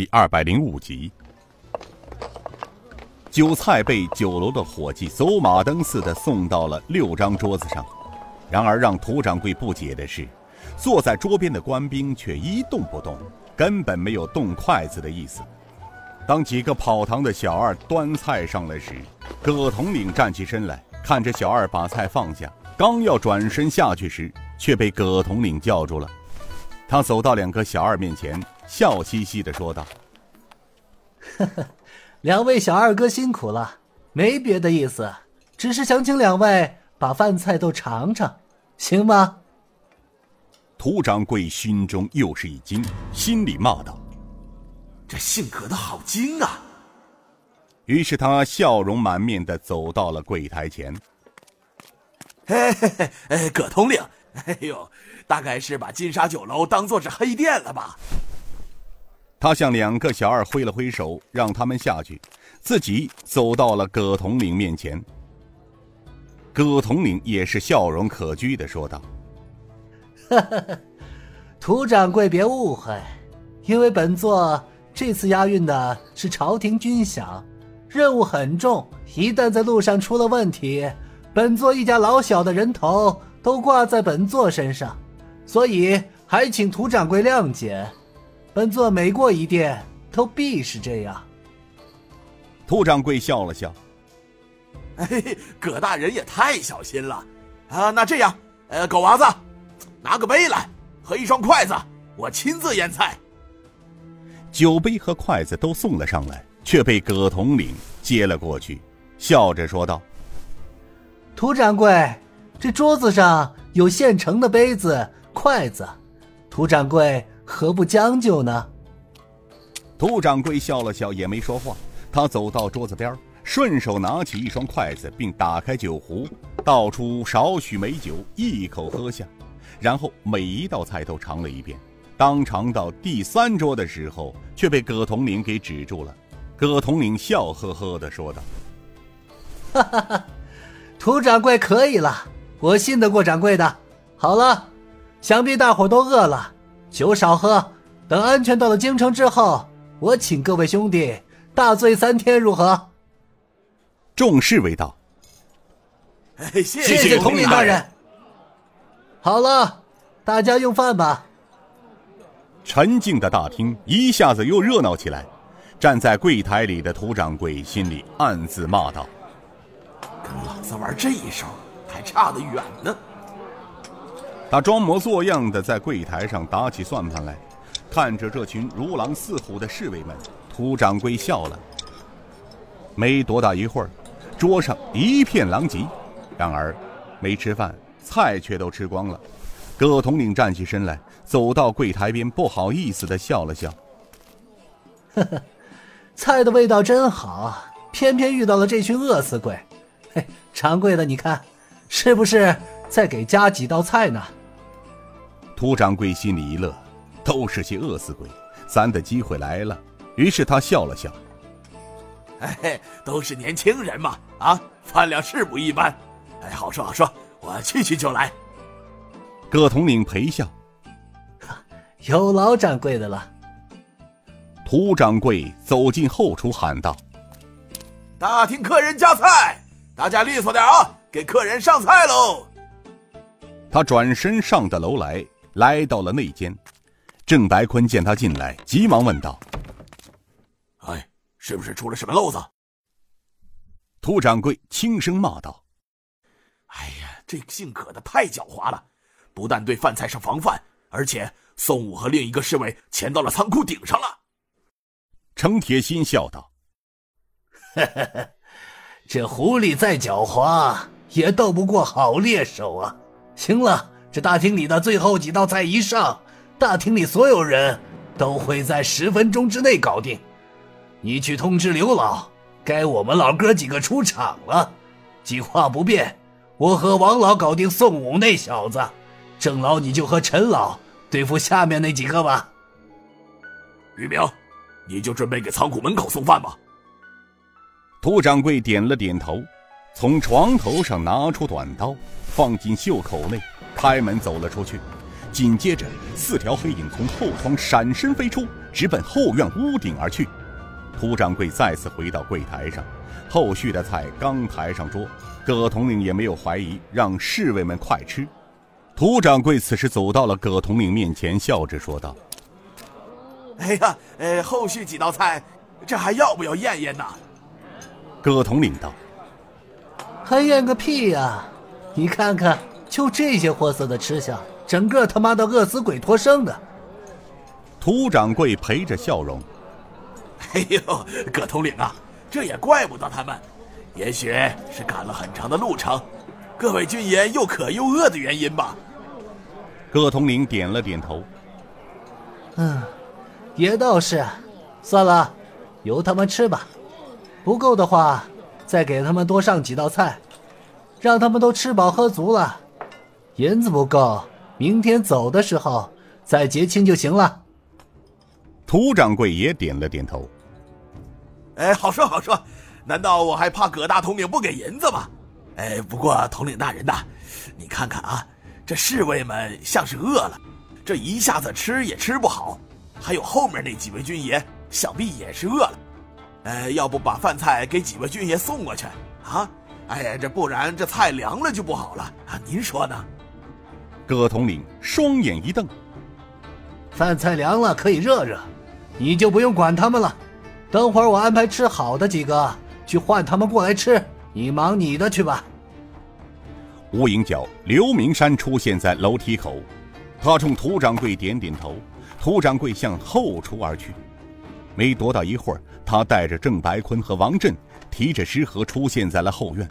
第二百零五集。酒菜被酒楼的伙计走马灯似的送到了六张桌子上，然而让涂掌柜不解的是，坐在桌边的官兵却一动不动，根本没有动筷子的意思。当几个跑堂的小二端菜上来时，葛统领站起身来，看着小二把菜放下，刚要转身下去时，却被葛统领叫住了。他走到两个小二面前，笑嘻嘻的说道：“呵呵。”两位小二哥辛苦了，没别的意思，只是想请两位把饭菜都尝尝，行吗？涂掌柜心中又是一惊，心里骂道：“这姓葛的好精啊！”于是他笑容满面的走到了柜台前。嘿嘿嘿，葛统领，哎呦，大概是把金沙酒楼当做是黑店了吧？他向两个小二挥了挥手，让他们下去，自己走到了葛统领面前。葛统领也是笑容可掬的说道：“哈哈涂掌柜别误会，因为本座这次押运的是朝廷军饷，任务很重，一旦在路上出了问题，本座一家老小的人头都挂在本座身上，所以还请涂掌柜谅解。”本座每过一殿，都必是这样。涂掌柜笑了笑：“哎，葛大人也太小心了啊！那这样，呃，狗娃子，拿个杯来和一双筷子，我亲自腌菜。”酒杯和筷子都送了上来，却被葛统领接了过去，笑着说道：“涂掌柜，这桌子上有现成的杯子、筷子，涂掌柜。”何不将就呢？涂掌柜笑了笑，也没说话。他走到桌子边，顺手拿起一双筷子，并打开酒壶，倒出少许美酒，一口喝下，然后每一道菜都尝了一遍。当尝到第三桌的时候，却被葛统领给止住了。葛统领笑呵呵的说道：“哈哈哈，涂掌柜可以了，我信得过掌柜的。好了，想必大伙都饿了。”酒少喝，等安全到了京城之后，我请各位兄弟大醉三天，如何？众侍卫道：“谢谢谢谢统领大人。”好了，大家用饭吧。沉静的大厅一下子又热闹起来。站在柜台里的涂掌柜心里暗自骂道：“跟老子玩这一手，还差得远呢。”他装模作样的在柜台上打起算盘来，看着这群如狼似虎的侍卫们，涂掌柜笑了。没多大一会儿，桌上一片狼藉，然而没吃饭，菜却都吃光了。葛统领站起身来，走到柜台边，不好意思的笑了笑：“呵呵，菜的味道真好，偏偏遇到了这群饿死鬼。嘿，掌柜的，你看，是不是再给加几道菜呢？”涂掌柜心里一乐，都是些饿死鬼，咱的机会来了。于是他笑了笑：“哎，都是年轻人嘛，啊，饭量是不一般。哎，好说好说，我去去就来。”葛统领陪笑：“ 有劳掌柜的了。”涂掌柜走进后厨喊道：“大厅客人加菜，大家利索点啊，给客人上菜喽。”他转身上的楼来。来到了内间，郑白坤见他进来，急忙问道：“哎，是不是出了什么漏子？”涂掌柜轻声骂道：“哎呀，这姓葛的太狡猾了，不但对饭菜上防范，而且宋武和另一个侍卫潜到了仓库顶上了。”程铁心笑道：“ 这狐狸再狡猾，也斗不过好猎手啊！行了。”这大厅里的最后几道菜一上，大厅里所有人都会在十分钟之内搞定。你去通知刘老，该我们老哥几个出场了。计划不变，我和王老搞定宋武那小子，郑老你就和陈老对付下面那几个吧。于明，你就准备给仓库门口送饭吧。涂掌柜点了点头，从床头上拿出短刀，放进袖口内。开门走了出去，紧接着，四条黑影从后窗闪身飞出，直奔后院屋顶而去。涂掌柜再次回到柜台上，后续的菜刚抬上桌，葛统领也没有怀疑，让侍卫们快吃。涂掌柜此时走到了葛统领面前，笑着说道：“哎呀，呃，后续几道菜，这还要不要验验呢？”葛统领道：“还验个屁呀！你看看，就这些货色的吃相。”整个他妈的饿死鬼托生的！涂掌柜陪着笑容：“哎呦，葛统领啊，这也怪不得他们，也许是赶了很长的路程，各位军爷又渴又饿的原因吧。”葛统领点了点头：“嗯，也倒是。算了，由他们吃吧。不够的话，再给他们多上几道菜，让他们都吃饱喝足了。银子不够。”明天走的时候再结清就行了。涂掌柜也点了点头。哎，好说好说，难道我还怕葛大统领不给银子吗？哎，不过统领大人呐，你看看啊，这侍卫们像是饿了，这一下子吃也吃不好。还有后面那几位军爷，想必也是饿了。哎，要不把饭菜给几位军爷送过去啊？哎呀，这不然这菜凉了就不好了啊！您说呢？葛统领双眼一瞪：“饭菜凉了可以热热，你就不用管他们了。等会儿我安排吃好的几个去换他们过来吃，你忙你的去吧。”无影脚刘明山出现在楼梯口，他冲涂掌柜点点头，涂掌柜向后厨而去。没多到一会儿，他带着郑白坤和王震，提着食盒出现在了后院。